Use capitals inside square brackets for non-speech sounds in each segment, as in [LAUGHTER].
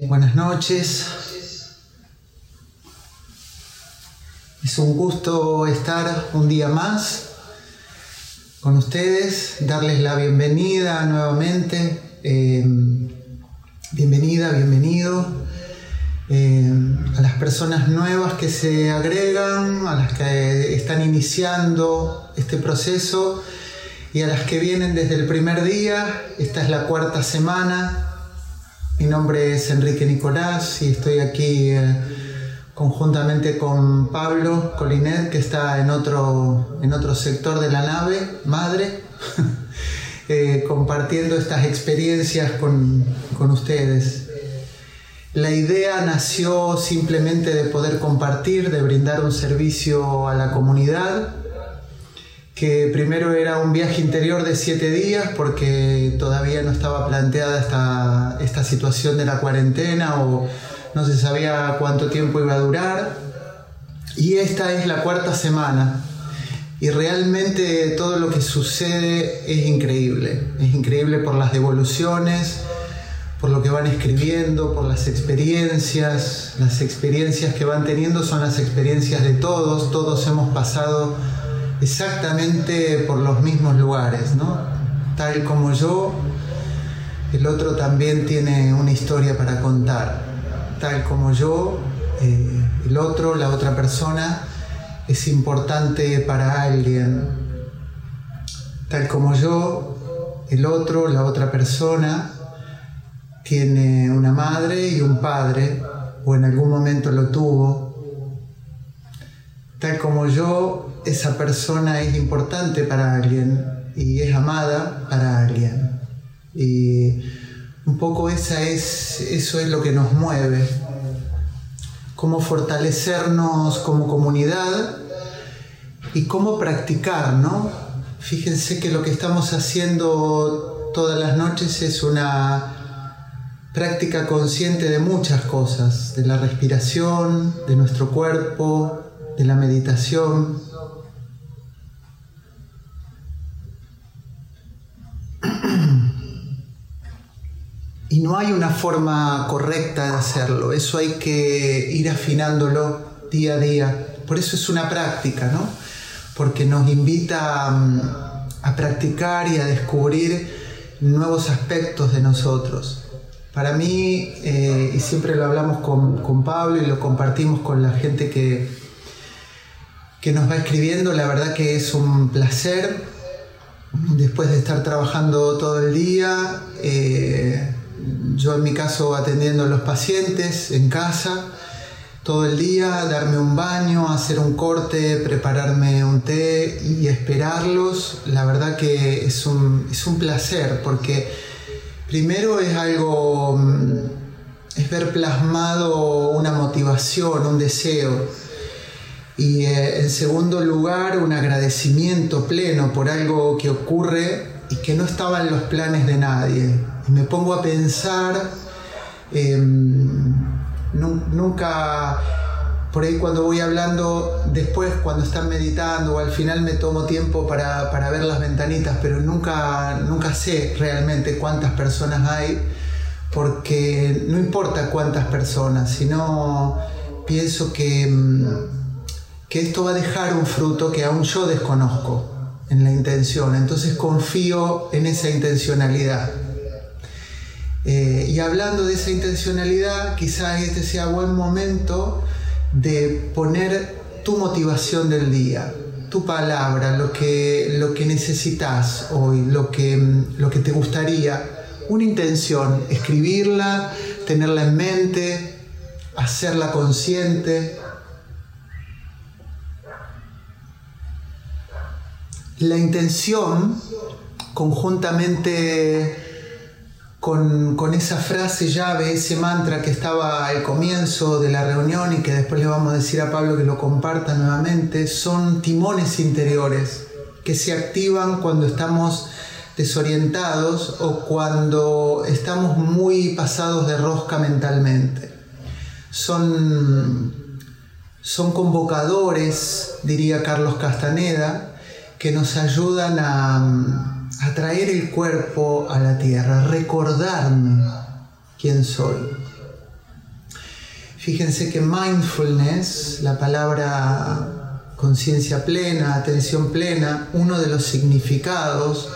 Buenas noches. Es un gusto estar un día más con ustedes, darles la bienvenida nuevamente. Eh, bienvenida, bienvenido. Eh, a las personas nuevas que se agregan, a las que están iniciando este proceso y a las que vienen desde el primer día. Esta es la cuarta semana mi nombre es Enrique Nicolás y estoy aquí eh, conjuntamente con Pablo Colinet, que está en otro, en otro sector de la nave, madre, [LAUGHS] eh, compartiendo estas experiencias con, con ustedes. La idea nació simplemente de poder compartir, de brindar un servicio a la comunidad que primero era un viaje interior de siete días porque todavía no estaba planteada esta, esta situación de la cuarentena o no se sabía cuánto tiempo iba a durar. Y esta es la cuarta semana. Y realmente todo lo que sucede es increíble. Es increíble por las devoluciones, por lo que van escribiendo, por las experiencias. Las experiencias que van teniendo son las experiencias de todos. Todos hemos pasado exactamente por los mismos lugares, ¿no? Tal como yo, el otro también tiene una historia para contar. Tal como yo, eh, el otro, la otra persona, es importante para alguien. Tal como yo, el otro, la otra persona, tiene una madre y un padre, o en algún momento lo tuvo. Tal como yo, esa persona es importante para alguien y es amada para alguien. Y un poco esa es, eso es lo que nos mueve. Cómo fortalecernos como comunidad y cómo practicar, ¿no? Fíjense que lo que estamos haciendo todas las noches es una práctica consciente de muchas cosas, de la respiración, de nuestro cuerpo, de la meditación, Y no hay una forma correcta de hacerlo, eso hay que ir afinándolo día a día. Por eso es una práctica, ¿no? Porque nos invita mm, a, practicar y a descubrir nuevos aspectos de nosotros. Para mí, eh, y siempre lo hablamos con, Pablo y lo compartimos con la gente que, que nos va escribiendo, la verdad que es un placer, después de estar trabajando todo el día, eh, yo en mi caso atendiendo a los pacientes en casa todo el día, darme un baño, hacer un corte, prepararme un té y esperarlos, la verdad que es un, es un placer porque primero es algo, mm, es ver plasmado una motivación, un deseo. Y eh, en segundo lugar, un agradecimiento pleno por algo que ocurre y que no estaba en los planes de nadie me pongo a pensar, em, nunca, por ahí cuando voy hablando, después cuando están meditando o al final me tomo tiempo para, ver las ventanitas, pero nunca, nunca sé realmente cuántas personas hay, porque no importa cuántas personas, sino pienso que, em, que esto va a dejar un fruto que aún yo desconozco en la intención, entonces confío en esa intencionalidad. Eh, y hablando de esa intencionalidad, quizás este sea buen momento de poner tu motivación del día, tu palabra, lo que, lo que necesitas hoy, lo que, lo que te gustaría, una intención, escribirla, tenerla en mente, hacerla consciente. La intención conjuntamente con, esa frase llave, ese mantra que estaba al comienzo de la reunión y que después le vamos a decir a Pablo que lo comparta nuevamente, son timones interiores que se activan cuando estamos desorientados o cuando estamos muy pasados de rosca mentalmente. Son, son convocadores, diría Carlos Castaneda, que nos ayudan a atraer el cuerpo a la tierra, recordarme quién soy. Fíjense que mindfulness, la palabra conciencia plena, atención plena, uno de los significados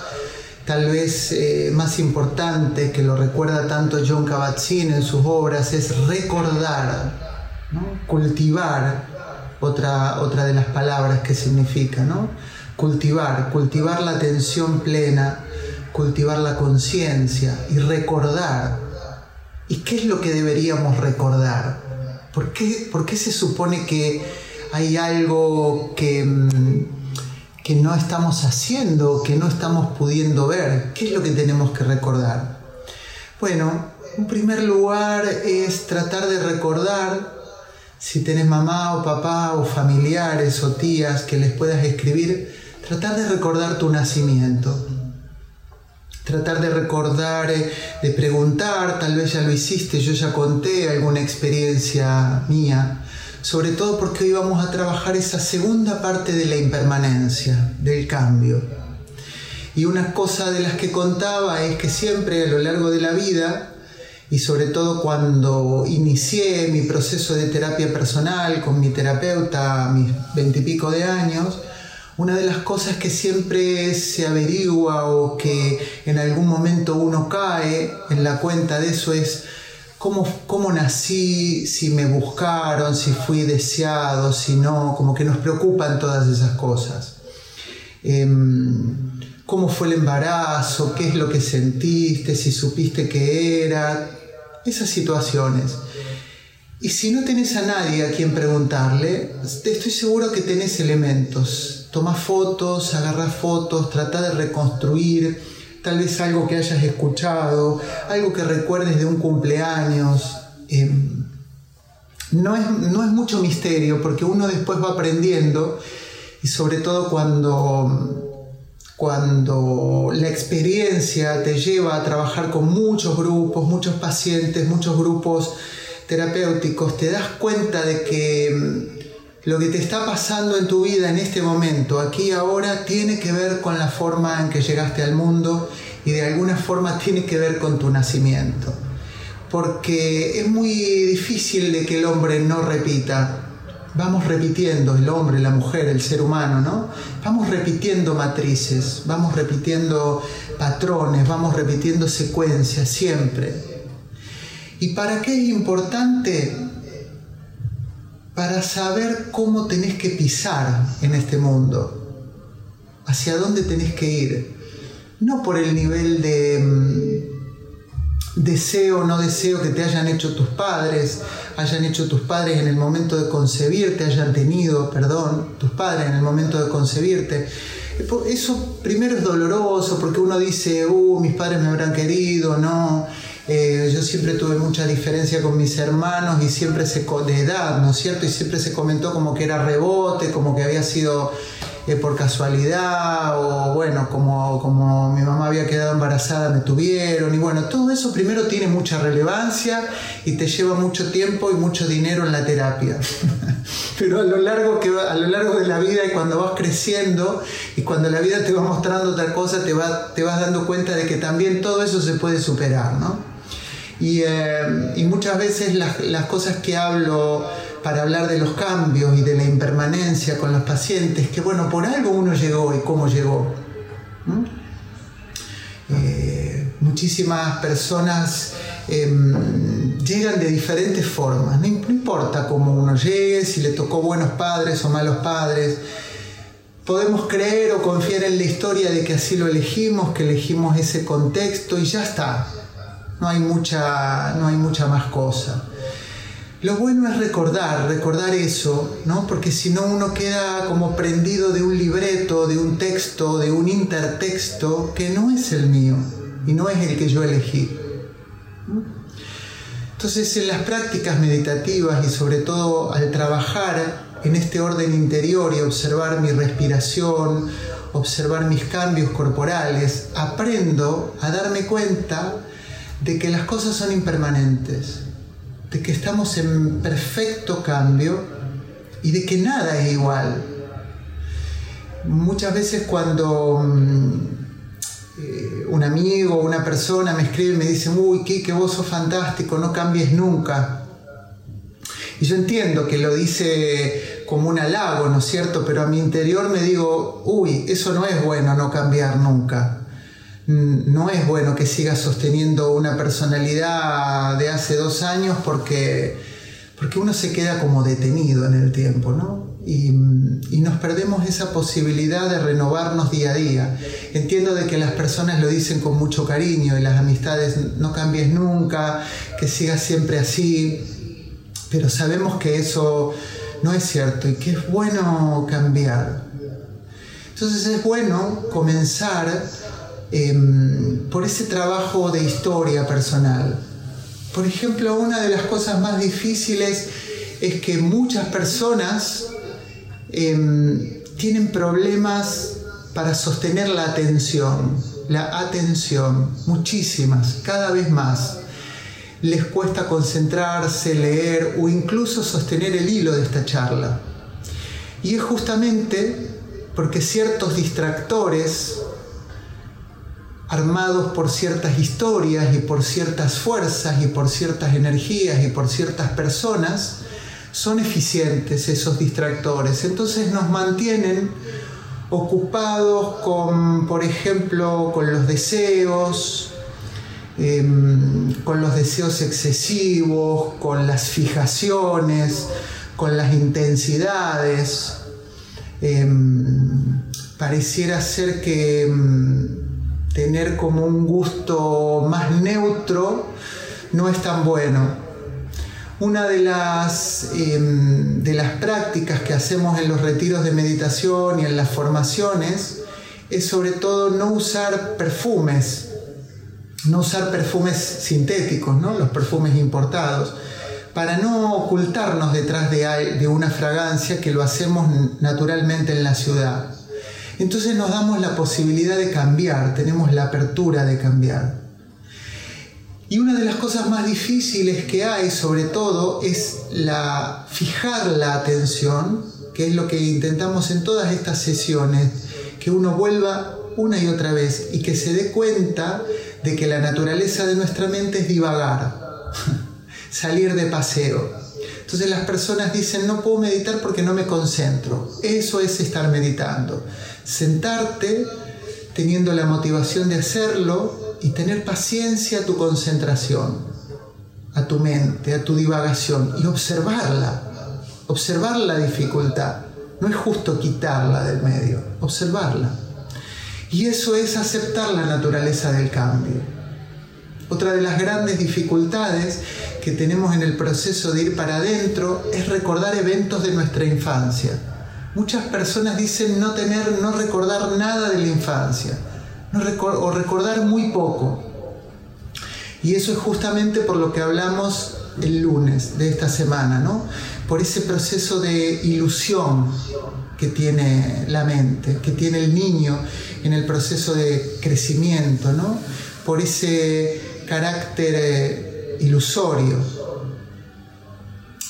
tal vez eh, más importante que lo recuerda tanto John Kabat-Zinn en sus obras es recordar, cultivar, otra, otra de las palabras que significa, ¿no? Cultivar, cultivar la atención plena, cultivar la conciencia y recordar. ¿Y qué es lo que deberíamos recordar? ¿Por qué, se supone que hay algo que, mm, que no estamos haciendo, que no estamos pudiendo ver? ¿Qué es lo que tenemos que recordar? Bueno, en primer lugar es tratar de recordar si tenés mamá o papá o familiares o tías que les puedas escribir, tratar de recordar tu nacimiento tratar de recordar, eh, de preguntar, tal vez ya lo hiciste, yo ya conté alguna experiencia mía, sobre todo porque hoy vamos a trabajar esa segunda parte de la impermanencia, del cambio. Y una cosa de las que contaba es que siempre a lo largo de la vida, y sobre todo cuando inicié mi proceso de terapia personal con mi terapeuta a mis veintipico de años, una de las cosas que siempre se averigua o que en algún momento uno cae en la cuenta de eso es cómo, cómo nací, si me buscaron, si fui deseado, si no, como que nos preocupan todas esas cosas. Em, cómo fue el embarazo, qué es lo que sentiste, si supiste que era, esas situaciones. Y si no tenés a nadie a quien preguntarle, estoy seguro que tenés elementos toma fotos, agarra fotos, trata de reconstruir tal vez algo que hayas escuchado, algo que recuerdes de un cumpleaños. Em, no, es, no es mucho misterio porque uno después va aprendiendo y sobre todo cuando, cuando la experiencia te lleva a trabajar con muchos grupos, muchos pacientes, muchos grupos terapéuticos, te das cuenta de que lo que te está pasando en tu vida en este momento, aquí ahora, tiene que ver con la forma en que llegaste al mundo y de alguna forma [LAUGHS] tiene que ver con tu nacimiento. Porque es muy difícil de que el hombre no repita. Vamos repitiendo, el hombre, la mujer, el ser humano, ¿no? Vamos repitiendo matrices, vamos repitiendo patrones, vamos repitiendo secuencias siempre. ¿Y para qué es importante? Para saber cómo tenés que pisar en este mundo, hacia dónde tenés que ir. No por el nivel de mm, deseo o no deseo que te hayan hecho tus padres, hayan hecho tus padres en el momento de concebirte, hayan tenido, perdón, tus padres en el momento de concebirte. Eso primero es doloroso porque uno dice, uh, mis padres me habrán querido, no eh, yo siempre tuve mucha diferencia con mis hermanos y siempre se de edad, ¿no es cierto? Y siempre se comentó como que era rebote, como que había sido eh, por casualidad o bueno, como, como mi mamá había quedado embarazada me tuvieron y bueno, todo eso primero tiene mucha relevancia y te lleva mucho tiempo y mucho dinero en la terapia. [LAUGHS] Pero a lo largo que a lo largo de la vida y cuando vas creciendo y cuando la vida te va mostrando otra cosa, te, va, te vas dando cuenta de que también todo eso se puede superar, ¿no? Eh, y, muchas veces las, cosas que hablo para hablar de los cambios y de la impermanencia con los pacientes, que bueno, por algo uno llegó y cómo llegó. Eh, muchísimas personas em, llegan de diferentes formas, no, importa cómo uno llegue, si le tocó buenos padres o malos padres, podemos creer o confiar en la historia de que así lo elegimos, que elegimos ese contexto y ya está no hay mucha, no hay mucha más cosa. Lo bueno es recordar, recordar eso, ¿no? Porque si no uno queda como prendido de un libreto, de un texto, de un intertexto que no es el mío y no es el que yo elegí. Entonces en las prácticas meditativas y sobre todo al trabajar en este orden interior y observar mi respiración, observar mis cambios corporales, aprendo a darme cuenta de que las cosas son impermanentes, de que estamos en perfecto cambio y de que nada es igual. Muchas veces cuando mm, eh, un amigo o una persona me escribe y me dice, uy, que vos sos fantástico, no cambies nunca. Y yo entiendo que lo dice como un halago, ¿no es cierto? Pero a mi interior me digo, uy, eso no es bueno no cambiar nunca. No es bueno que sigas sosteniendo una personalidad de hace dos años porque, porque uno se queda como detenido en el tiempo, ¿no? Y, y, nos perdemos esa posibilidad de renovarnos día a día. Entiendo de que las personas lo dicen con mucho cariño y las amistades no cambies nunca, que sigas siempre así, pero sabemos que eso no es cierto y que es bueno cambiar. Entonces es bueno comenzar em, por ese trabajo de historia personal. Por ejemplo, una de las cosas más difíciles es que muchas personas em, tienen problemas para sostener la atención, la atención, muchísimas, cada vez más les cuesta concentrarse, leer o incluso sostener el hilo de esta charla. Y es justamente porque ciertos distractores, armados por ciertas historias y por ciertas fuerzas y por ciertas energías y por ciertas personas, son eficientes esos distractores. Entonces nos mantienen ocupados con, por ejemplo, con los deseos, Em, con los deseos excesivos, con las fijaciones, con las intensidades. Em, pareciera ser que em, tener como un gusto más neutro no es tan bueno. Una de las, de las prácticas que hacemos en los retiros de meditación y en las formaciones es sobre todo no usar perfumes no usar perfumes sintéticos, ¿no? los perfumes importados, para no ocultarnos detrás de, de una fragancia que lo hacemos naturalmente en la ciudad. Entonces nos damos la posibilidad de cambiar, tenemos la apertura de cambiar. Y una de las cosas más difíciles que hay, sobre todo, es la fijar la atención, que es lo que intentamos en todas estas sesiones, que uno vuelva una y otra vez y que se dé cuenta de que la naturaleza de nuestra mente es divagar, [LAUGHS] salir de paseo. Entonces las personas dicen, no puedo meditar porque no me concentro. Eso es estar meditando. Sentarte teniendo la motivación de hacerlo y tener paciencia a tu concentración, a tu mente, a tu divagación y observarla. Observar la dificultad. No es justo quitarla del medio, observarla. Y eso es aceptar la naturaleza del cambio. Otra de las grandes dificultades que tenemos en el proceso de ir para adentro es recordar eventos de nuestra infancia. Muchas personas dicen no tener, no recordar nada de la infancia, o recordar muy poco. Y eso es justamente por lo que hablamos el lunes de esta semana, ¿no? Por ese proceso de ilusión que tiene la mente, que tiene el niño en el proceso de crecimiento, ¿no? por ese carácter eh, ilusorio.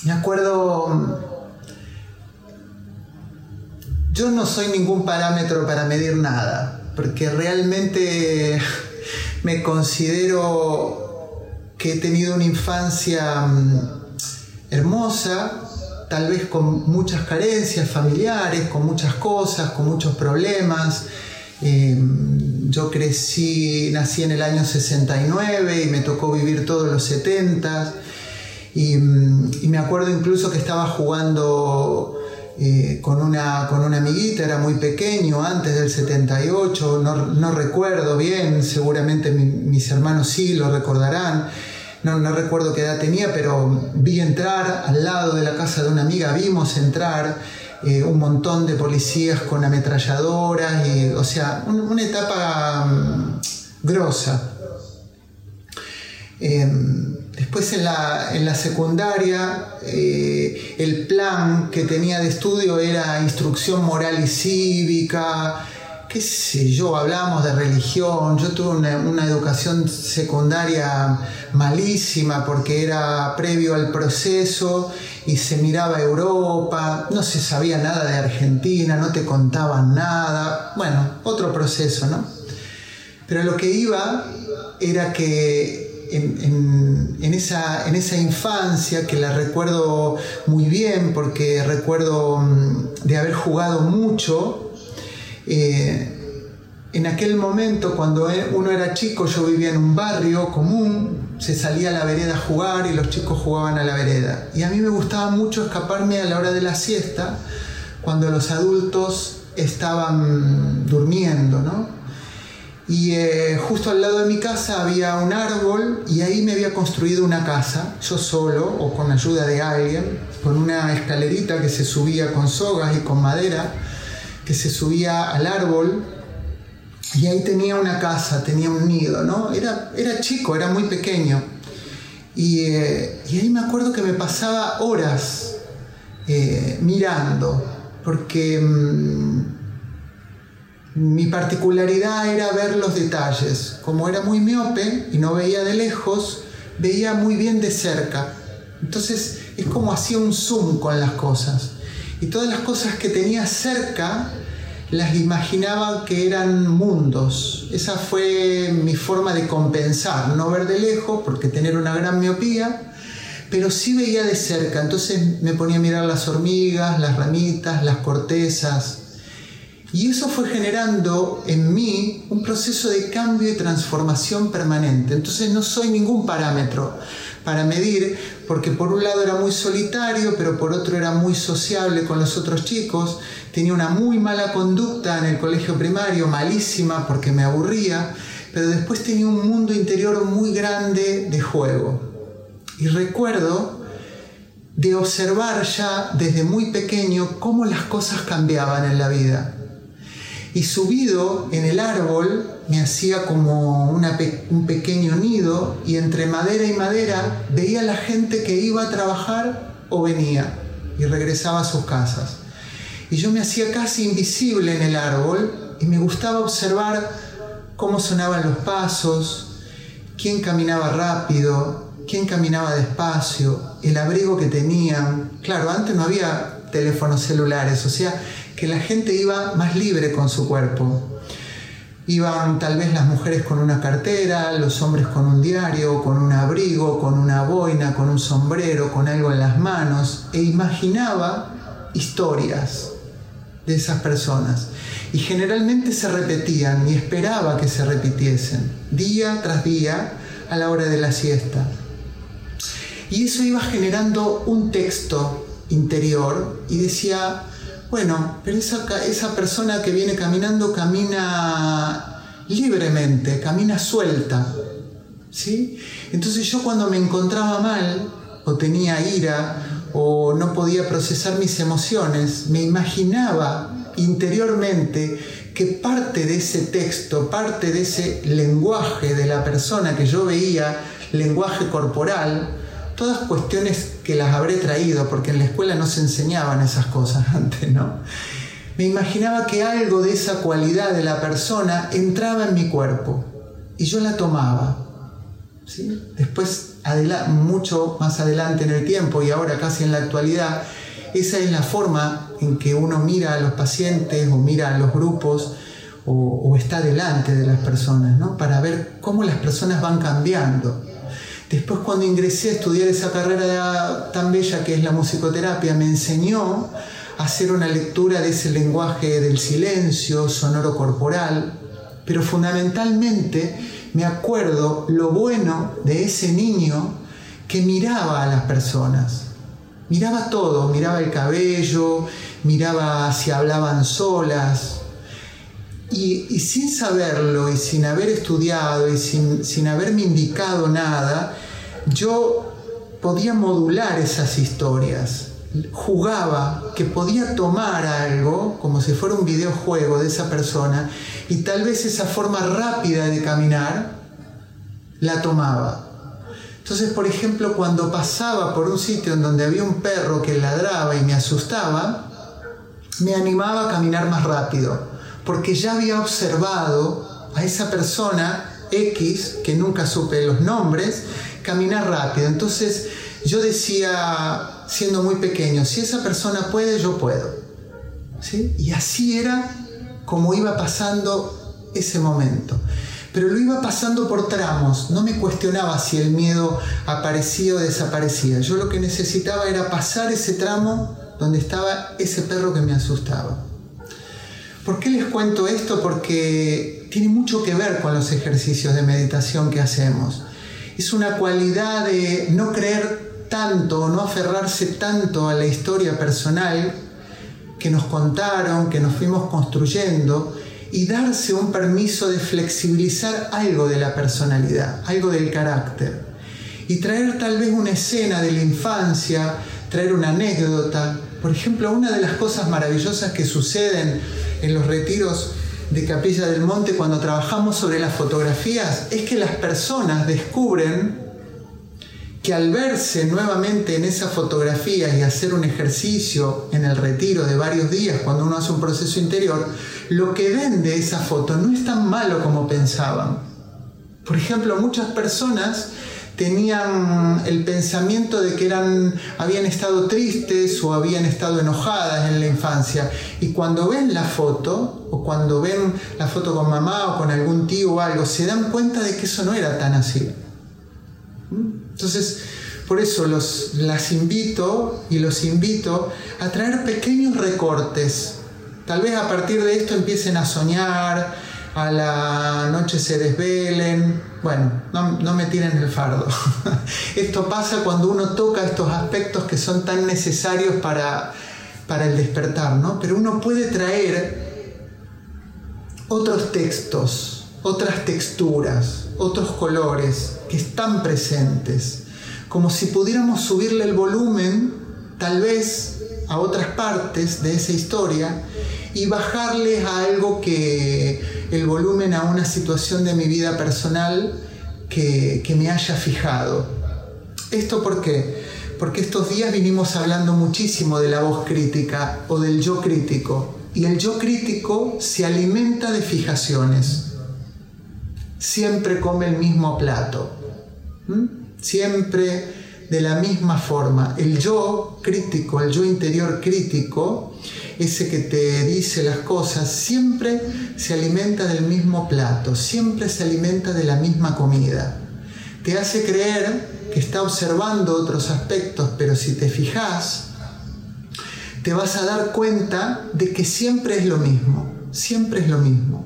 Me acuerdo, yo no soy ningún parámetro para medir nada, porque realmente me considero que he tenido una infancia mm, hermosa, tal vez con muchas carencias familiares, con muchas cosas, con muchos problemas. Em, yo crecí, nací en el año 69 y me tocó vivir todos los 70 y, me acuerdo incluso que estaba jugando eh, con, una, con una amiguita, era muy pequeño, antes del 78, no, no recuerdo bien, seguramente mis hermanos sí lo recordarán no, recuerdo qué edad tenía, pero vi entrar al lado de la casa de una amiga, vimos entrar eh, un montón de policías con ametralladoras, o sea, una etapa mm, grosa. Em, después en la, secundaria eh, el plan que tenía de estudio era instrucción moral y cívica, qué sé yo, hablamos de religión, yo tuve una, educación secundaria malísima porque era previo al proceso y se miraba Europa, no se sabía nada de Argentina, no te contaban nada, bueno, otro proceso, ¿no? Pero lo que iba era que en, esa, en, esa, infancia que la recuerdo muy bien porque recuerdo mm, de haber jugado mucho, eh, en aquel momento cuando uno era chico yo vivía en un barrio común, se salía a la vereda a jugar y los chicos jugaban a la vereda. Y a mí me gustaba mucho escaparme a la hora de la siesta cuando los adultos estaban durmiendo, ¿no? Y eh, justo al lado de mi casa había un árbol y ahí me había construido una casa, yo solo o con ayuda de alguien, con una escalerita que se subía con sogas y con madera, que se subía al árbol y ahí tenía una casa, tenía un nido, ¿no? Era, era chico, era muy pequeño. Y, eh, ahí me acuerdo que me pasaba horas eh, mirando, porque... Mm, mi particularidad era ver los detalles. Como era muy miope y no veía de lejos, veía muy bien de cerca. Entonces es como hacía un zoom con las cosas. Y todas las cosas que tenía cerca las imaginaba que eran mundos. Esa fue mi forma de compensar, no ver de lejos porque tener una gran miopía, pero sí veía de cerca. Entonces me ponía a mirar las hormigas, las ramitas, las cortezas, y eso fue generando en mí un proceso de cambio y transformación permanente. Entonces no soy ningún parámetro para medir, porque por un lado era muy solitario, pero por otro era muy sociable con los otros chicos, tenía una muy mala conducta en el colegio primario, malísima porque me aburría, pero después tenía un mundo interior muy grande de juego. Y recuerdo de observar ya desde muy pequeño cómo las cosas cambiaban en la vida y subido en el árbol me hacía como un pequeño nido y entre madera y madera veía a la gente que iba a trabajar o venía y regresaba a sus casas. Y yo me hacía casi invisible en el árbol y me gustaba observar cómo sonaban los pasos, quién caminaba rápido, quién caminaba despacio, el abrigo que tenían. Claro, antes no había teléfonos celulares, o sea, que la gente iba más libre con su cuerpo. Iban tal vez las mujeres con una cartera, los hombres con un diario, con un abrigo, con una boina, con un sombrero, con algo en las manos, e imaginaba historias de esas personas. Y generalmente se repetían y esperaba que se repitiesen, día tras día, a la hora de la siesta. Y eso iba generando un texto interior y decía, bueno, pero esa, esa persona que viene caminando camina libremente, camina suelta. ¿sí? Entonces yo cuando me encontraba mal o tenía ira o no podía procesar mis emociones, me imaginaba interiormente que parte de ese texto, parte de ese lenguaje de la persona que yo veía, lenguaje corporal, todas cuestiones que las habré traído, porque en la escuela no se enseñaban esas cosas [LAUGHS] antes, ¿no? Me imaginaba que algo de esa cualidad de la persona entraba en mi cuerpo y yo la tomaba. ¿sí? Después, mucho más adelante en el tiempo y ahora casi en la actualidad, esa es la forma en que uno mira a los pacientes o mira a los grupos o, está delante de las personas, ¿no? para ver cómo las personas van cambiando. Después cuando ingresé a estudiar esa carrera tan bella que es la musicoterapia, me enseñó a hacer una lectura de ese lenguaje del silencio, sonoro corporal, pero fundamentalmente me acuerdo lo bueno de ese niño que miraba a las personas. Miraba todo, miraba el cabello, miraba si hablaban solas, y, sin saberlo y sin haber estudiado y sin, sin haberme indicado nada, yo podía modular esas historias. Jugaba que podía tomar algo como si fuera un videojuego de esa persona y tal vez esa forma rápida de caminar la tomaba. Entonces, por ejemplo, cuando pasaba por un sitio en donde había un perro que ladraba y me asustaba, me animaba a caminar más rápido porque ya había observado a esa persona X, que nunca supe los nombres, caminar rápido. Entonces yo decía, siendo muy pequeño, si esa persona puede, yo puedo. ¿Sí? Y así era como iba pasando ese momento. pero lo iba pasando por tramos, no me cuestionaba si el miedo aparecía o desaparecía. Yo lo que necesitaba era pasar ese tramo donde estaba ese perro que me asustaba. ¿Por qué les cuento esto? Porque tiene mucho que ver con los ejercicios de meditación que hacemos. Es una cualidad de no creer tanto, no aferrarse tanto a la historia personal que nos contaron, que nos fuimos construyendo, y darse un permiso de flexibilizar algo de la personalidad, algo del carácter. Y traer tal vez una escena de la infancia, traer una anécdota. Por ejemplo, una de las cosas maravillosas que suceden en los retiros de Capilla del Monte cuando trabajamos sobre las fotografías es que las personas descubren que al verse nuevamente en esa fotografía y hacer un ejercicio en el retiro de varios días, cuando uno hace un proceso interior, lo que ven de esa foto no es tan malo como pensaban. Por ejemplo, muchas personas tenían el pensamiento de que eran, habían estado tristes o habían estado enojadas en la infancia. Y cuando ven la foto, o cuando ven la foto con mamá o con algún tío o algo, se dan cuenta de que eso no era tan así. Entonces, por eso los, las invito y los invito a traer pequeños recortes. Tal vez a partir de esto empiecen a soñar, a la noche se desvelen. Bueno, no, me tiren el fardo. [LAUGHS] esto pasa cuando uno toca estos aspectos que son tan necesarios para, para el despertar, ¿no? Pero uno puede traer otros textos, otras texturas, otros colores que están presentes, como si pudiéramos subirle el volumen, tal vez, a otras partes de esa historia y bajarles a algo que el volumen a una situación de mi vida personal que, que me haya fijado. ¿Esto por qué? Porque estos días vinimos hablando muchísimo de la voz crítica o del yo crítico. Y el yo crítico se alimenta de fijaciones siempre come el mismo plato, siempre de la misma forma. El yo crítico, el yo interior crítico, ese que te dice las cosas, siempre se alimenta del mismo plato, siempre se alimenta de la misma comida. Te hace creer que está observando otros aspectos, pero si te fijas, te vas a dar cuenta de que siempre es lo mismo, siempre es lo mismo.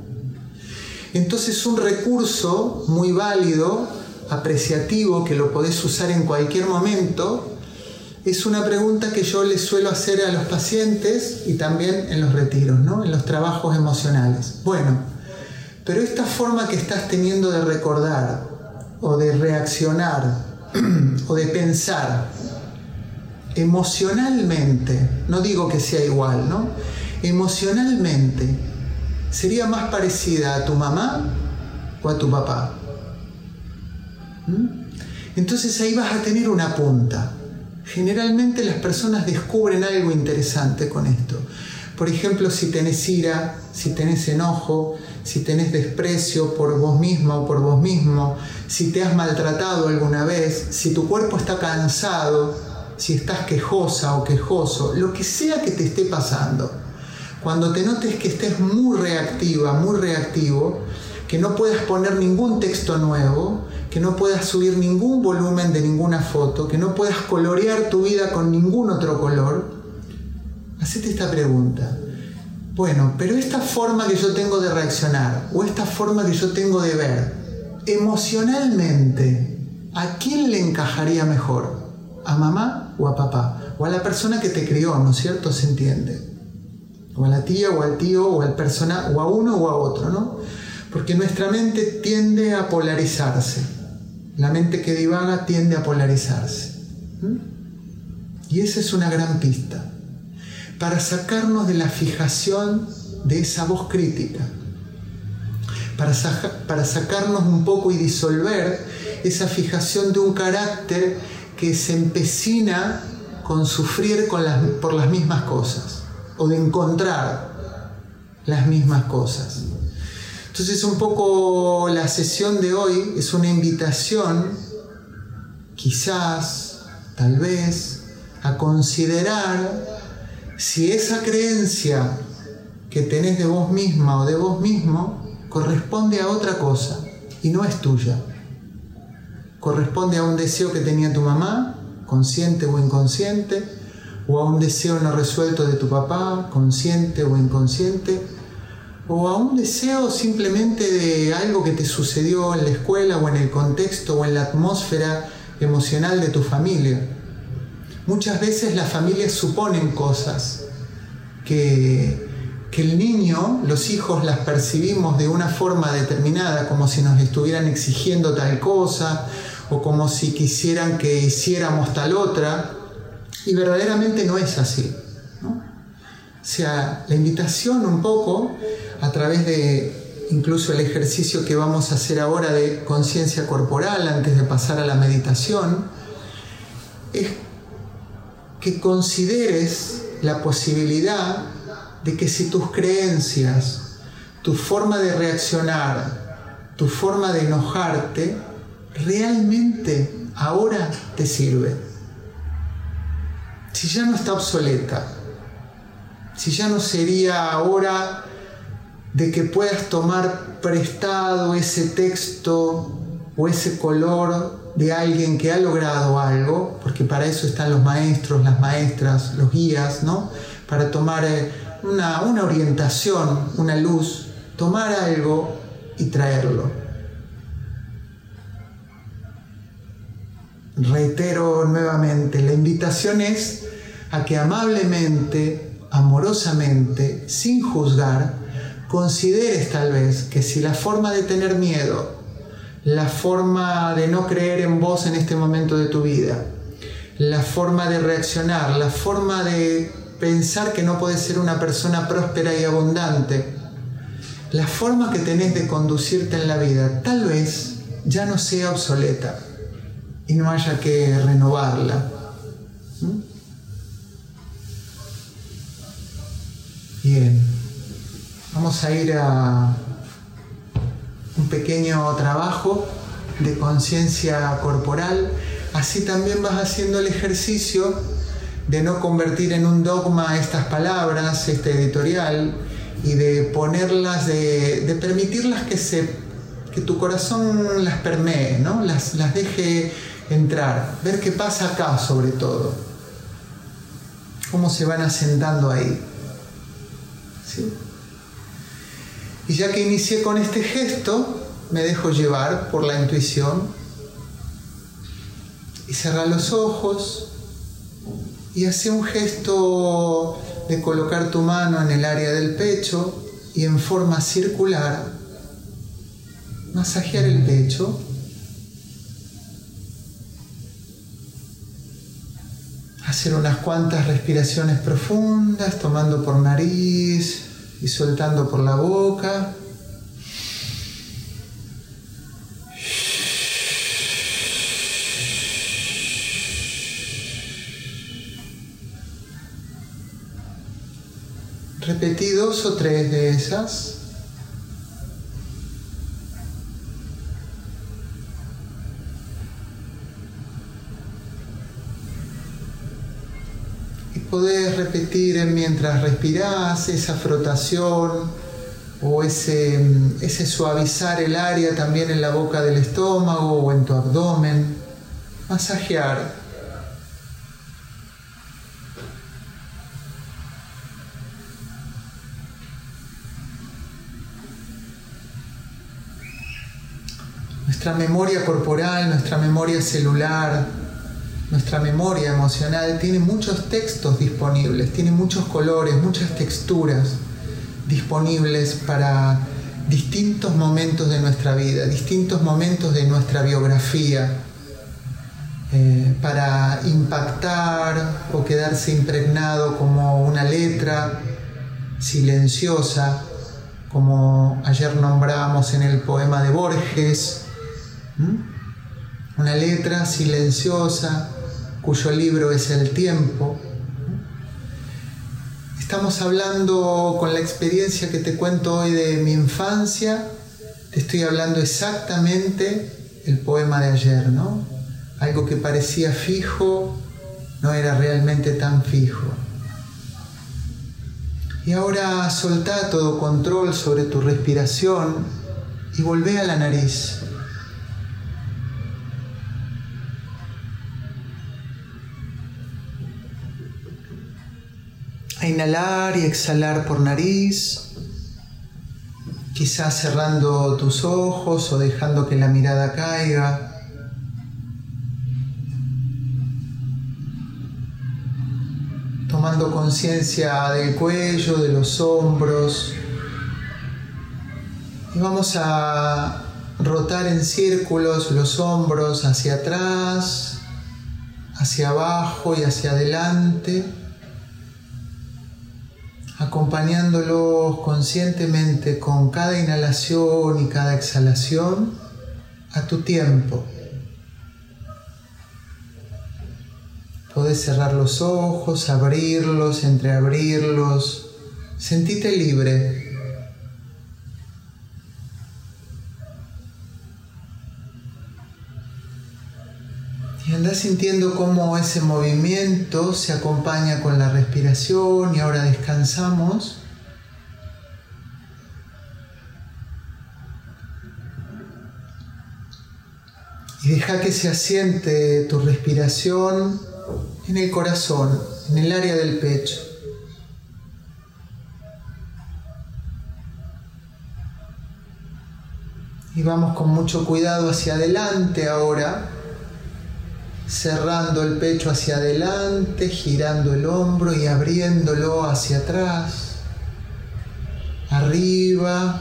Entonces un recurso muy válido, apreciativo, que lo podés usar en cualquier momento, es una pregunta que yo les suelo hacer a los pacientes y también en los retiros, ¿no? en los trabajos emocionales. Bueno, pero esta forma que estás teniendo de recordar o de reaccionar [CLEARS THROAT] o de pensar emocionalmente, no digo que sea igual, ¿no? Emocionalmente, sería más parecida a tu mamá o a tu papá. ¿Mm? Entonces ahí vas a tener una punta. Generalmente las personas descubren algo interesante con esto. Por ejemplo, si tenés ira, si tenés enojo, si tenés desprecio por vos misma o por vos mismo, si te has maltratado alguna vez, si tu cuerpo está cansado, si estás quejosa o quejoso, lo que sea que te esté pasando cuando te notes que estés muy reactiva, muy reactivo, que no puedas poner ningún texto nuevo, que no puedas subir ningún volumen de ninguna foto, que no puedas colorear tu vida con ningún otro color, hacete esta pregunta. Bueno, pero esta forma que yo tengo de reaccionar o esta forma que yo tengo de ver, emocionalmente, ¿a quién le encajaría mejor? ¿A mamá o a papá? O a la persona que te crió, ¿no es cierto? Se entiende o a la tía o al tío o al persona o a uno o a otro, ¿no? Porque nuestra mente tiende a polarizarse. La mente que divaga tiende a polarizarse. Y esa es una gran pista para sacarnos de la fijación de esa voz crítica, para, para sacarnos un poco y disolver esa fijación de un carácter que se empecina con sufrir por las mismas cosas o de encontrar las mismas cosas. Entonces un poco la sesión de hoy es una invitación, quizás, tal vez, a considerar si esa creencia que tenés de vos misma o de vos mismo corresponde a otra cosa, y no es tuya. Corresponde a un deseo que tenía tu mamá, consciente o inconsciente, o a un deseo no resuelto de tu papá, consciente o inconsciente, o a un deseo simplemente de algo que te sucedió en la escuela o en el contexto o en la atmósfera emocional de tu familia. Muchas veces las familias suponen cosas que, que el niño, los hijos las percibimos de una forma determinada, como si nos estuvieran exigiendo tal cosa o como si quisieran que hiciéramos tal otra, y verdaderamente no es así. Sea, la invitación un poco a través de incluso el ejercicio que vamos a hacer ahora de conciencia corporal antes de pasar a la meditación, es que consideres la posibilidad de que si tus creencias, tu forma de reaccionar, tu forma de enojarte, realmente ahora te sirve. Si ya no está obsoleta, si ya no sería ahora de que puedas tomar prestado ese texto o ese color de alguien que ha logrado algo, porque para eso están los maestros, las maestras, los guías, ¿no? Para tomar eh, una, una orientación, una luz, tomar algo y traerlo. Reitero nuevamente, la invitación es a que amablemente, amorosamente, sin juzgar, consideres tal vez que si la forma de tener miedo, la forma de no creer en vos en este momento de tu vida, la forma de reaccionar, la forma de pensar que no puedes ser una persona próspera y abundante, la forma que tenés de conducirte en la vida, tal vez ya no sea obsoleta y no haya que renovarla. ¿Mm? Bien. Vamos a ir a un pequeño trabajo de conciencia corporal. Así también vas haciendo el ejercicio de no convertir en un dogma estas palabras, este editorial, y de ponerlas, de, permitirlas que, se, que tu corazón las permee, ¿no? las, las deje entrar, ver qué pasa acá sobre todo, cómo se van asentando ahí. Y ya que inicié con este gesto, me dejo llevar por la intuición y cerrar los ojos y hace un gesto de colocar tu mano en el área del pecho y en forma circular masajear el pecho. Hacer unas cuantas respiraciones profundas, tomando por nariz, y soltando por la boca. Repetí dos o tres de esas. Podés repetir mientras respirás esa frotación o ese, ese suavizar el área también en la boca del estómago o en tu abdomen. Masajear. Nuestra memoria corporal, nuestra memoria celular, nuestra memoria emocional tiene muchos textos disponibles, tiene muchos colores, muchas texturas disponibles para distintos momentos de nuestra vida, distintos momentos de nuestra biografía, eh, para impactar o quedarse impregnado como una letra silenciosa, como ayer nombramos en el poema de Borges, una letra silenciosa cuyo libro es El tiempo. Estamos hablando con la experiencia que te cuento hoy de mi infancia, te estoy hablando exactamente el poema de ayer, ¿no? Algo que parecía fijo no era realmente tan fijo. Y ahora soltá todo control sobre tu respiración y volvé a la nariz. Inhalar y exhalar por nariz, quizás cerrando tus ojos o dejando que la mirada caiga. Tomando conciencia del cuello, de los hombros. Y vamos a rotar en círculos los hombros hacia atrás, hacia abajo y hacia adelante acompañándolos conscientemente con cada inhalación y cada exhalación a tu tiempo. Podés cerrar los ojos, abrirlos, entreabrirlos. Sentite libre. Andás sintiendo cómo ese movimiento se acompaña con la respiración y ahora descansamos. Y deja que se asiente tu respiración en el corazón, en el área del pecho. Y vamos con mucho cuidado hacia adelante ahora cerrando el pecho hacia adelante, girando el hombro y abriéndolo hacia atrás, arriba,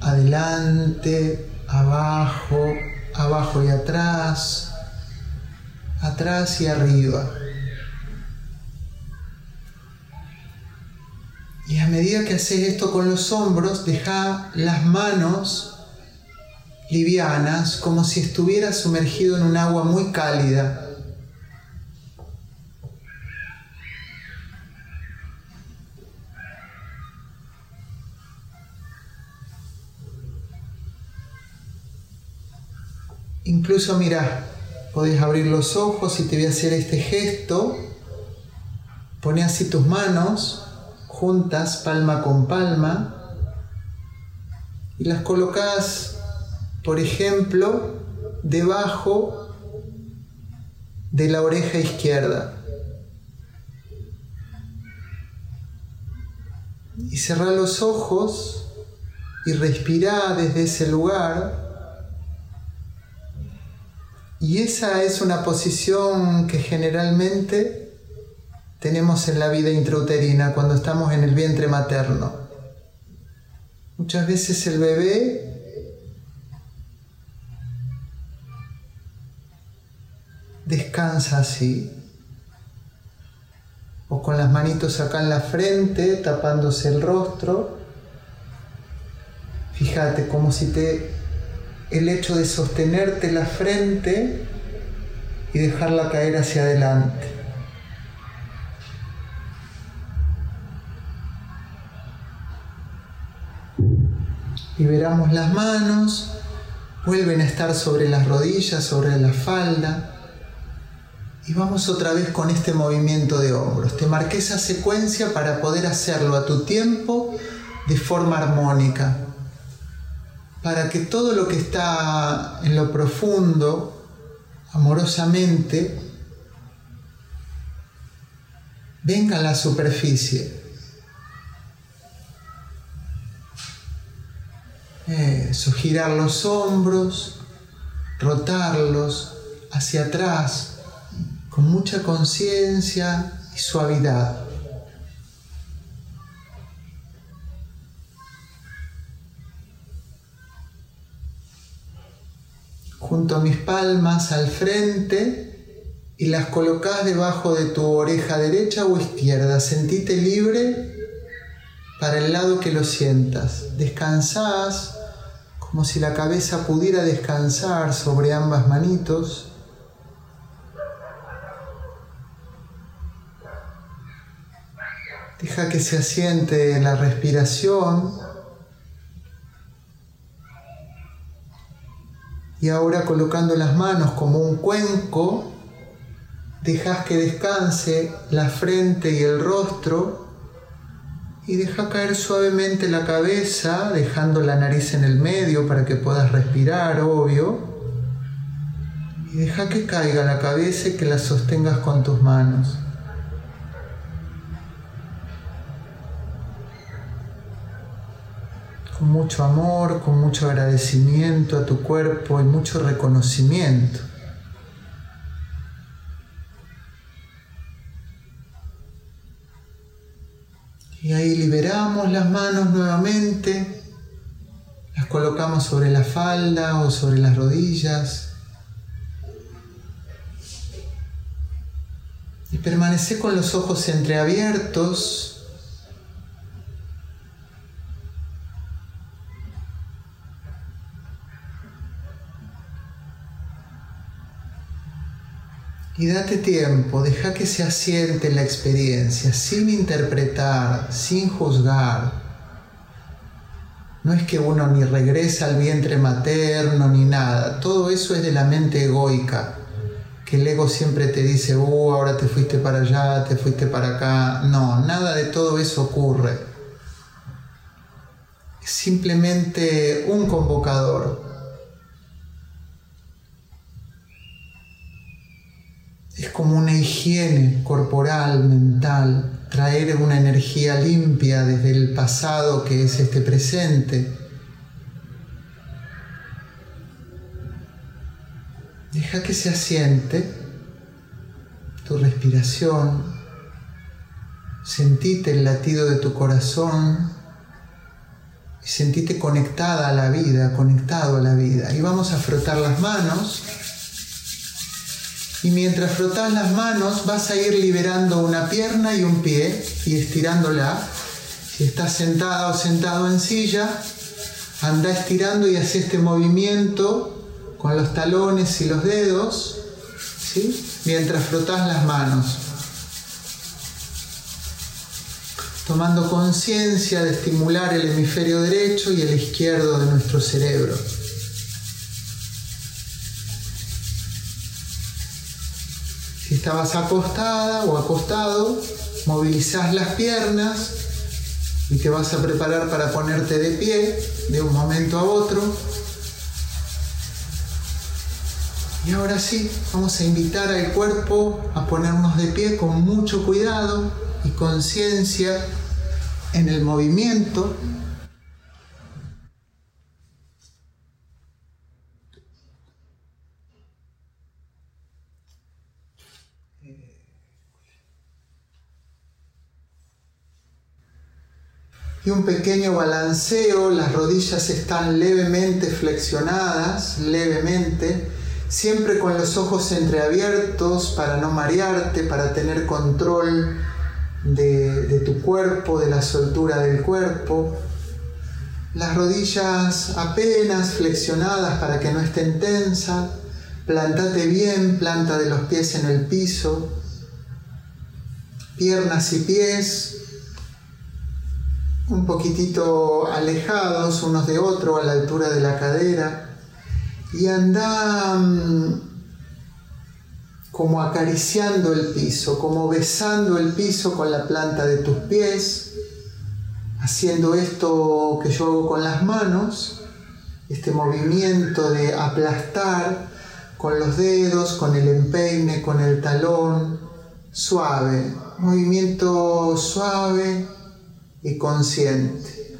adelante, abajo, abajo y atrás, atrás y arriba. Y a medida que haces esto con los hombros, deja las manos livianas, como si estuviera sumergido en un agua muy cálida. Incluso mira, podés abrir los ojos y te voy a hacer este gesto. Pone así tus manos juntas, palma con palma, y las colocas por ejemplo, debajo de la oreja izquierda. Y cerrar los ojos y respirar desde ese lugar. Y esa es una posición que generalmente tenemos en la vida intrauterina cuando estamos en el vientre materno. Muchas veces el bebé descansa así. O con las manitos acá en la frente, tapándose el rostro. Fíjate como si te el hecho de sostenerte la frente y dejarla caer hacia adelante. Liberamos las manos, vuelven a estar sobre las rodillas, sobre la falda. Y vamos otra vez con este movimiento de hombros. Te marqué esa secuencia para poder hacerlo a tu tiempo de forma armónica. Para que todo lo que está en lo profundo, amorosamente, venga a la superficie. Eso, girar los hombros, rotarlos hacia atrás, con mucha conciencia y suavidad. Junto a mis palmas al frente y las colocas debajo de tu oreja derecha o izquierda. Sentite libre para el lado que lo sientas. Descansás como si la cabeza pudiera descansar sobre ambas manitos. Deja que se asiente la respiración. Y ahora colocando las manos como un cuenco, dejas que descanse la frente y el rostro y deja caer suavemente la cabeza, dejando la nariz en el medio para que puedas respirar, obvio. Y deja que caiga la cabeza y que la sostengas con tus manos. Con mucho amor, con mucho agradecimiento a tu cuerpo y mucho reconocimiento. Y ahí liberamos las manos nuevamente, las colocamos sobre la falda o sobre las rodillas. Y permanece con los ojos entreabiertos Y date tiempo, deja que se asiente la experiencia, sin interpretar, sin juzgar. No es que uno ni regresa al vientre materno ni nada, todo eso es de la mente egoica, que el ego siempre te dice, uh, ahora te fuiste para allá, te fuiste para acá. No, nada de todo eso ocurre. Es simplemente un convocador, es como una higiene corporal, mental, traer una energía limpia desde el pasado que es este presente. Deja que se asiente tu respiración, sentite el latido de tu corazón y sentite conectada a la vida, conectado a la vida. Y vamos a frotar las manos y mientras frotas las manos vas a ir liberando una pierna y un pie y estirándola. Si estás sentada o sentado en silla, anda estirando y hace este movimiento con los talones y los dedos, ¿sí? mientras frotas las manos. Tomando conciencia de estimular el hemisferio derecho y el izquierdo de nuestro cerebro. Si estabas acostada o acostado, movilizás las piernas y te vas a preparar para ponerte de pie de un momento a otro. Y ahora sí, vamos a invitar al cuerpo a ponernos de pie con mucho cuidado y conciencia en el movimiento y un pequeño balanceo, las rodillas están levemente flexionadas, levemente, siempre con los ojos entreabiertos para no marearte, para tener control de, tu cuerpo, de la soltura del cuerpo. Las rodillas apenas flexionadas para que no estén tensas. Plantate bien, planta de los pies en el piso. Piernas y pies un poquitito alejados unos de otros a la altura de la cadera y anda mm, como acariciando el piso, como besando el piso con la planta de tus pies, haciendo esto que yo hago con las manos, este movimiento de aplastar con los dedos, con el empeine, con el talón, suave, movimiento suave y consciente.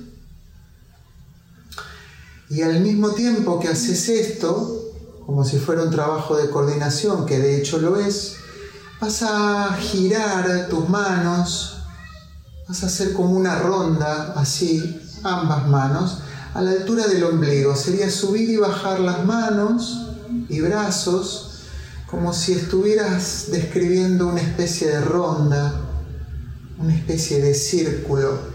Y al mismo tiempo que haces esto, como si fuera un trabajo de coordinación, que de hecho lo es, vas a girar tus manos, vas a hacer como una ronda, así, ambas manos, a la altura del ombligo. Sería subir y bajar las manos y brazos, como si estuvieras describiendo una especie de ronda, una especie de círculo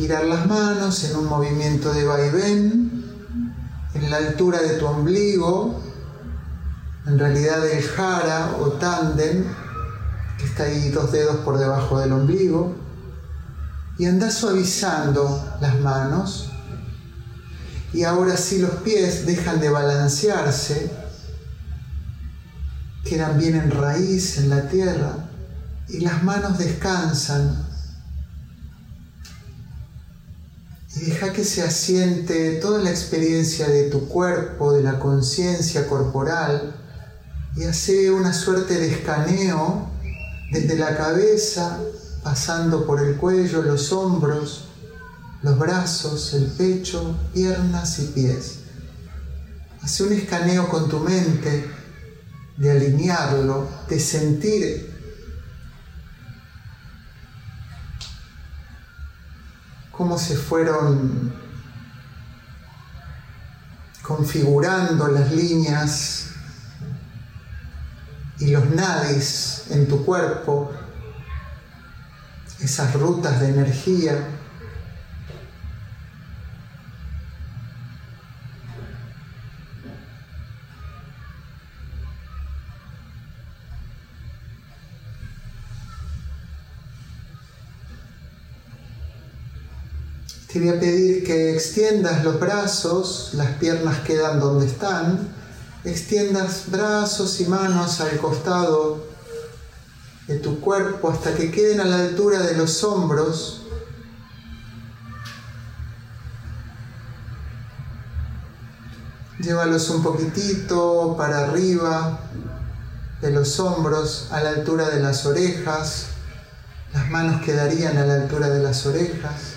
girar las manos en un movimiento de vaivén en la altura de tu ombligo, en realidad el jara o tanden, que está ahí dos dedos por debajo del ombligo, y anda suavizando las manos. Y ahora sí los pies dejan de balancearse, quedan bien en raíz en la tierra y las manos descansan y deja que se asiente toda la experiencia de tu cuerpo, de la conciencia corporal y hace una suerte de escaneo desde la cabeza, pasando por el cuello, los hombros, los brazos, el pecho, piernas y pies. Hace un escaneo con tu mente de alinearlo, de sentir cómo se fueron configurando las líneas y los nadis en tu cuerpo, esas rutas de energía. Te voy a pedir que extiendas los brazos, las piernas quedan donde están, extiendas brazos y manos al costado de tu cuerpo hasta que queden a la altura de los hombros. Llévalos un poquitito para arriba de los hombros, a la altura de las orejas. Las manos quedarían a la altura de las orejas.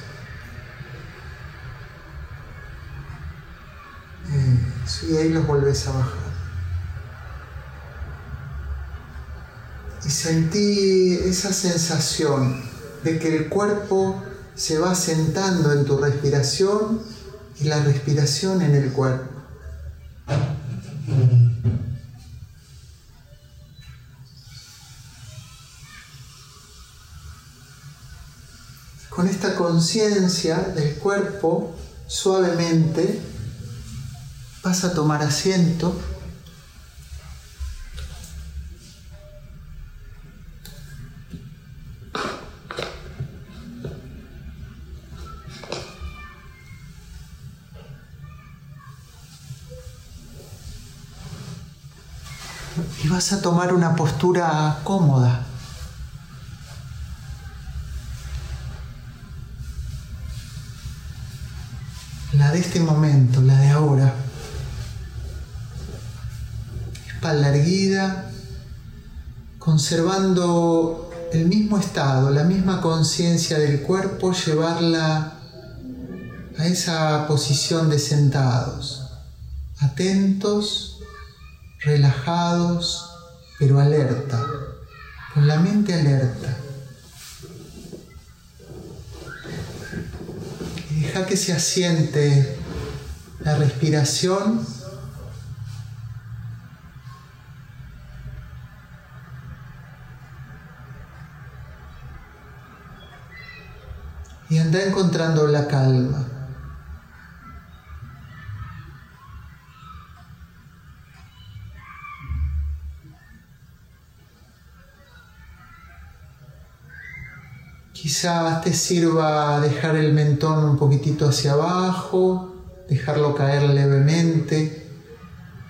Y ahí los vuelves a bajar. Y sentí esa sensación de que el cuerpo se va sentando en tu respiración y la respiración en el cuerpo. Con esta conciencia del cuerpo, suavemente Vas a tomar asiento. Y vas a tomar una postura cómoda. La de este momento, la de ahora espalda erguida, conservando el mismo estado, la misma conciencia del cuerpo, llevarla a esa posición de sentados, atentos, relajados, pero alerta, con la mente alerta. Y deja que se asiente la respiración anda encontrando la calma. Quizás te sirva dejar el mentón un poquitito hacia abajo, dejarlo caer levemente,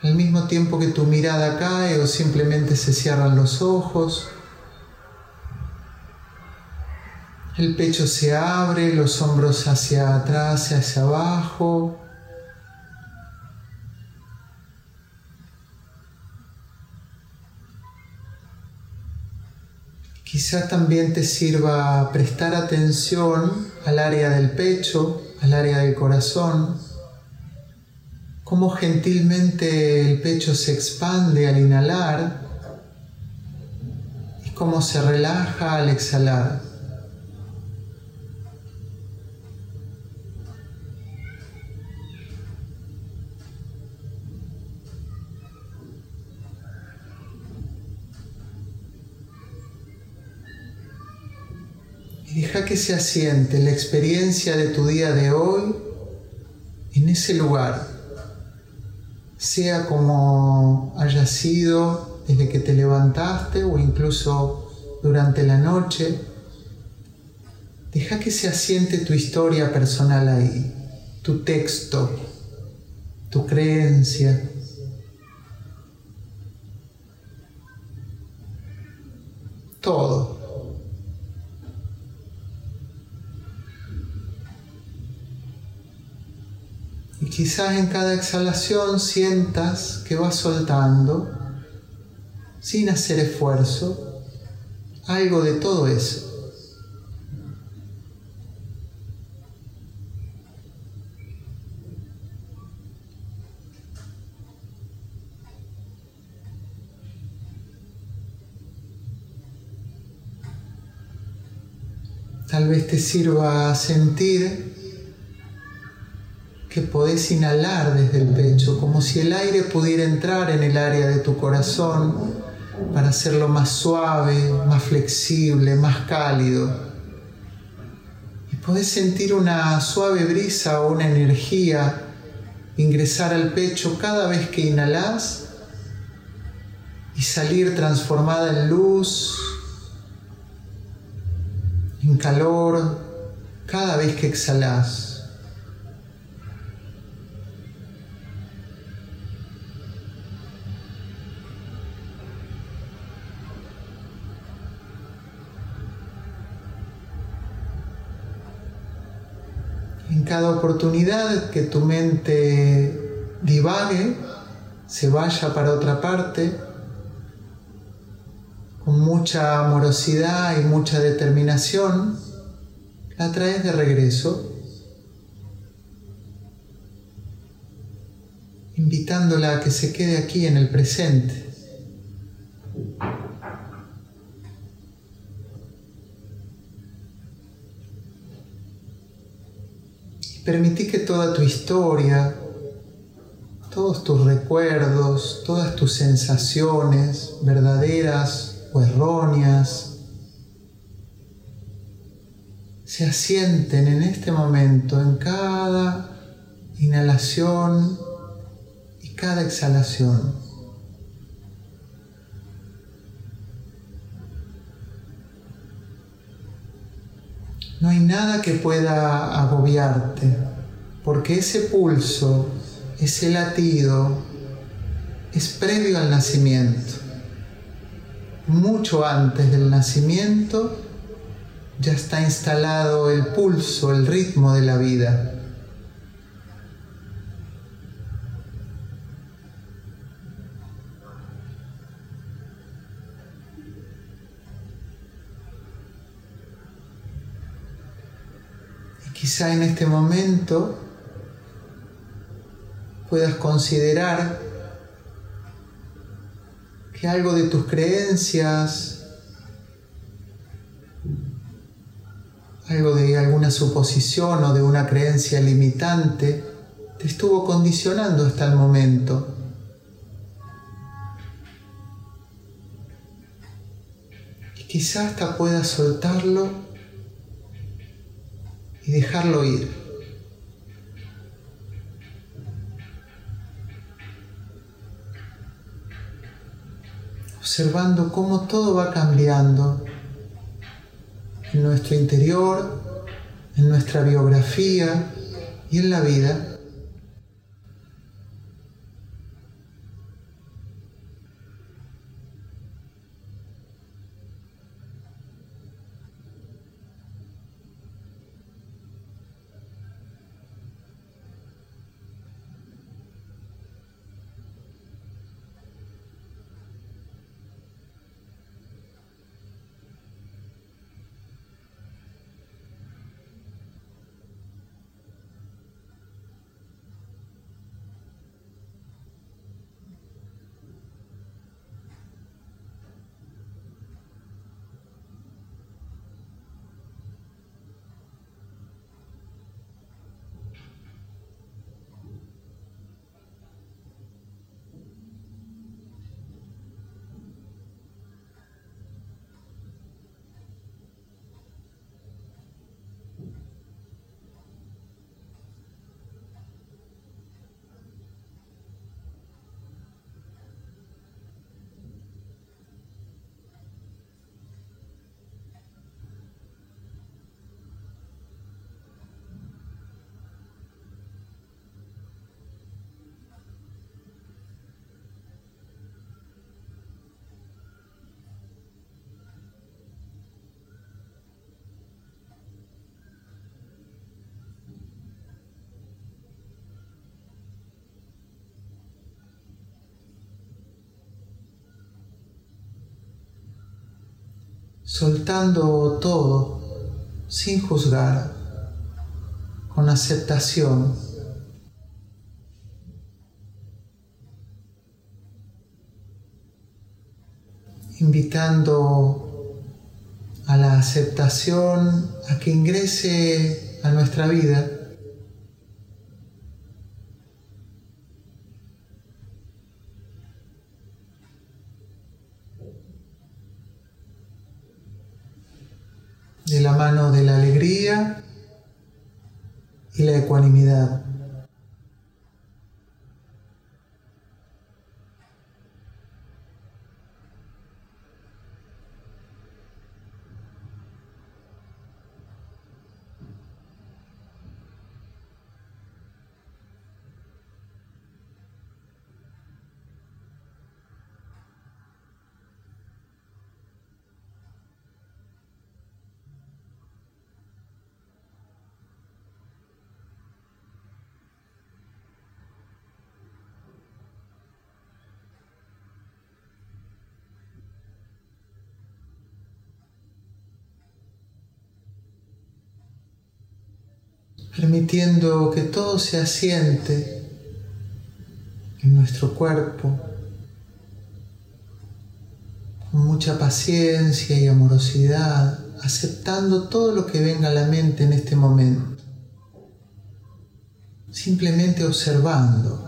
al mismo tiempo que tu mirada cae o simplemente se cierran los ojos. El pecho se abre, los hombros hacia atrás y hacia abajo. Quizá también te sirva prestar atención al área del pecho, al área del corazón, cómo gentilmente el pecho se expande al inhalar y cómo se relaja al exhalar. Deja que se asiente la experiencia de tu día de hoy en ese lugar, sea como haya sido desde que te levantaste o incluso durante la noche. Deja que se asiente tu historia personal ahí, tu texto, tu creencia. Todo. quizás en cada exhalación sientas que vas soltando, sin hacer esfuerzo, algo de todo eso. Tal vez te sirva a sentir que podés inhalar desde el pecho, como si el aire pudiera entrar en el área de tu corazón para hacerlo más suave, más flexible, más cálido. Y podés sentir una suave brisa o una energía ingresar al pecho cada vez que inhalas y salir transformada en luz, en calor, cada vez que exhalas. Cada oportunidad que tu mente divague, se vaya para otra parte, con mucha amorosidad y mucha determinación, la traes de regreso, invitándola a que se quede aquí en el presente. Permití que toda tu historia, todos tus recuerdos, todas tus sensaciones verdaderas o erróneas, se asienten en este momento en cada inhalación y cada exhalación. No hay nada que pueda agobiarte, porque ese pulso, ese latido, es previo al nacimiento. Mucho antes del nacimiento ya está instalado el pulso, el ritmo de la vida. Quizá en este momento puedas considerar que algo de tus creencias, algo de alguna suposición o de una creencia limitante, te estuvo condicionando hasta el momento. Y quizá hasta puedas soltarlo y dejarlo ir. Observando cómo todo va cambiando en nuestro interior, en nuestra biografía y en la vida. Soltando todo sin juzgar, con aceptación. invitando a la aceptación, a que ingrese a nuestra vida. de la mano de la alegría la ecuanimidad. Permitiendo que todo se asiente en nuestro cuerpo con mucha paciencia y amorosidad, aceptando todo lo que venga a la mente en este momento, simplemente observando.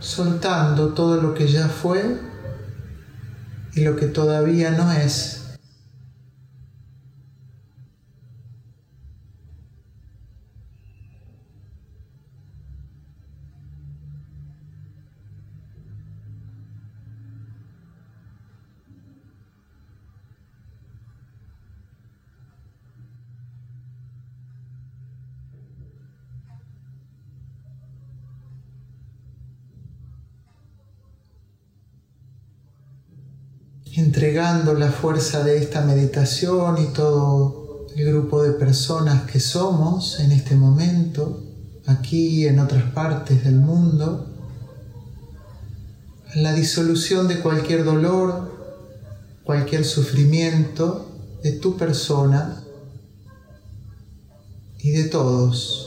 Soltando todo lo que ya fue y lo que todavía no es. Entregando la fuerza de esta meditación y todo el grupo de personas que somos en este momento, aquí y en otras partes del mundo, la disolución de cualquier dolor, cualquier sufrimiento de tu persona y de todos.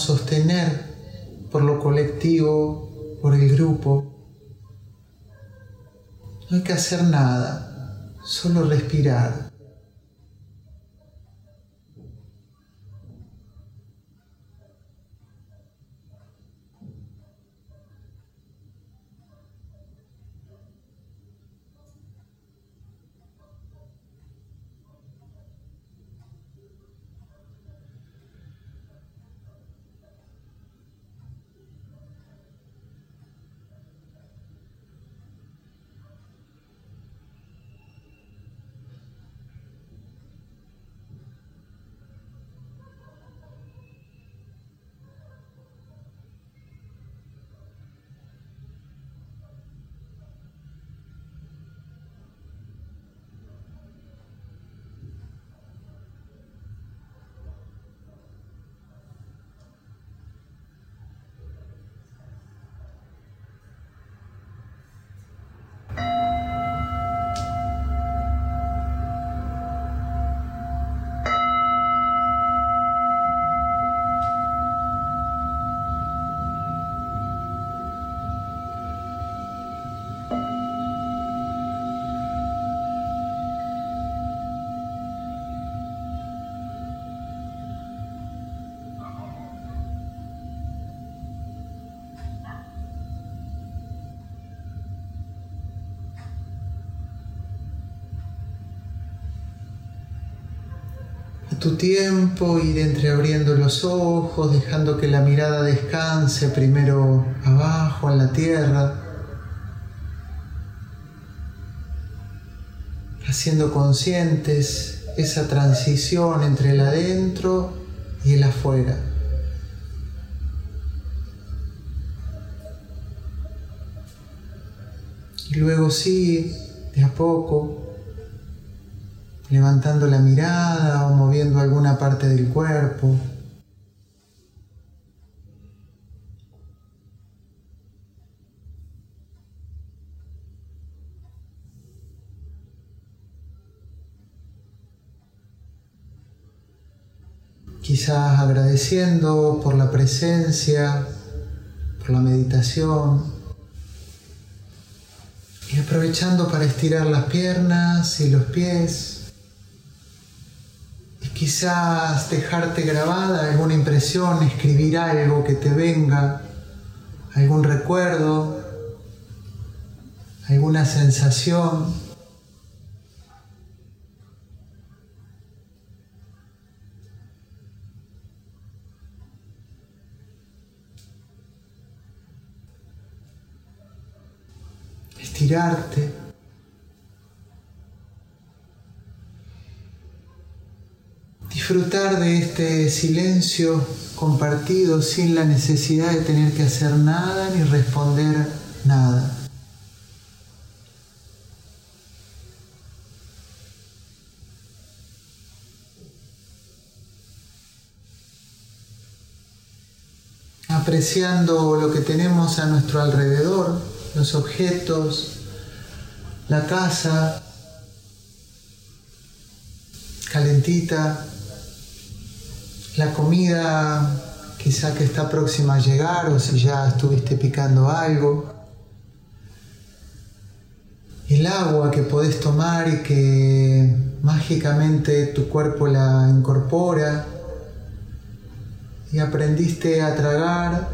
Sostener por lo colectivo, por el grupo. No hay que hacer nada, solo respirar. Tu tiempo, ir entreabriendo los ojos, dejando que la mirada descanse primero abajo en la tierra, haciendo conscientes esa transición entre el adentro y el afuera. Y luego sí, de a poco, levantando la mirada o moviendo alguna parte del cuerpo. quizás agradeciendo por la presencia, por la meditación y aprovechando para estirar las piernas y los pies quizás dejarte grabada alguna impresión, escribir algo que te venga, algún recuerdo, alguna sensación. estirarte. Disfrutar de este silencio compartido sin la necesidad de tener que hacer nada ni responder nada. apreciando lo que tenemos a nuestro alrededor, los objetos, la casa calentita, la comida quizá que está próxima a llegar o si ya estuviste picando algo, el agua que podés tomar y que mágicamente tu cuerpo la incorpora y aprendiste a tragar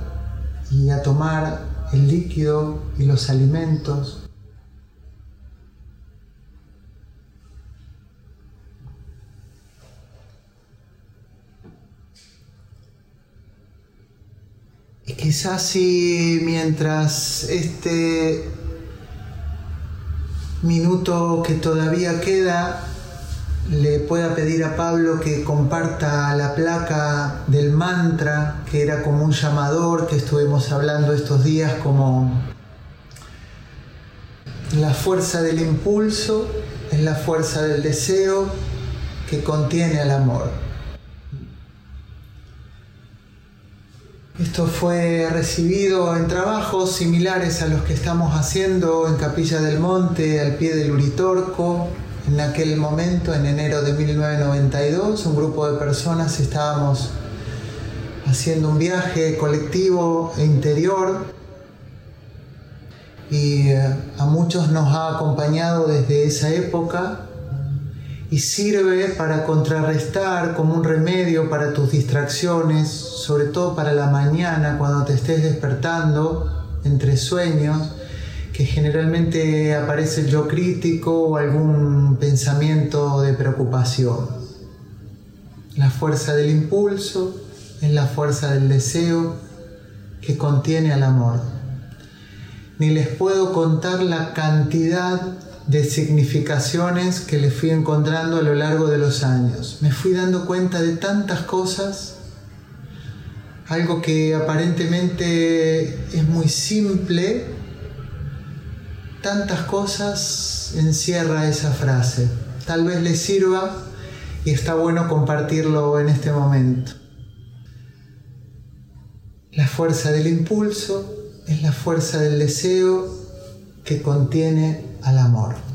y a tomar el líquido y los alimentos. Y quizás si mientras este minuto que todavía queda le pueda pedir a Pablo que comparta la placa del mantra, que era como un llamador que estuvimos hablando estos días, como la fuerza del impulso es la fuerza del deseo que contiene al amor. Esto fue recibido en trabajos similares a los que estamos haciendo en Capilla del Monte, al pie del Uritorco, en aquel momento, en enero de 1992, un grupo de personas estábamos haciendo un viaje colectivo e interior y eh, a muchos nos ha acompañado desde esa época y sirve para contrarrestar como un remedio para tus distracciones, sobre todo para la mañana cuando te estés despertando entre sueños que generalmente aparece el yo crítico o algún pensamiento de preocupación. La fuerza del impulso es la fuerza del deseo que contiene al amor. Ni les puedo contar la cantidad de significaciones que le fui encontrando a lo largo de los años. Me fui dando cuenta de tantas cosas, algo que aparentemente es muy simple, tantas cosas encierra esa frase. Tal vez le sirva y está bueno compartirlo en este momento. La fuerza del impulso es la fuerza del deseo que contiene al amor.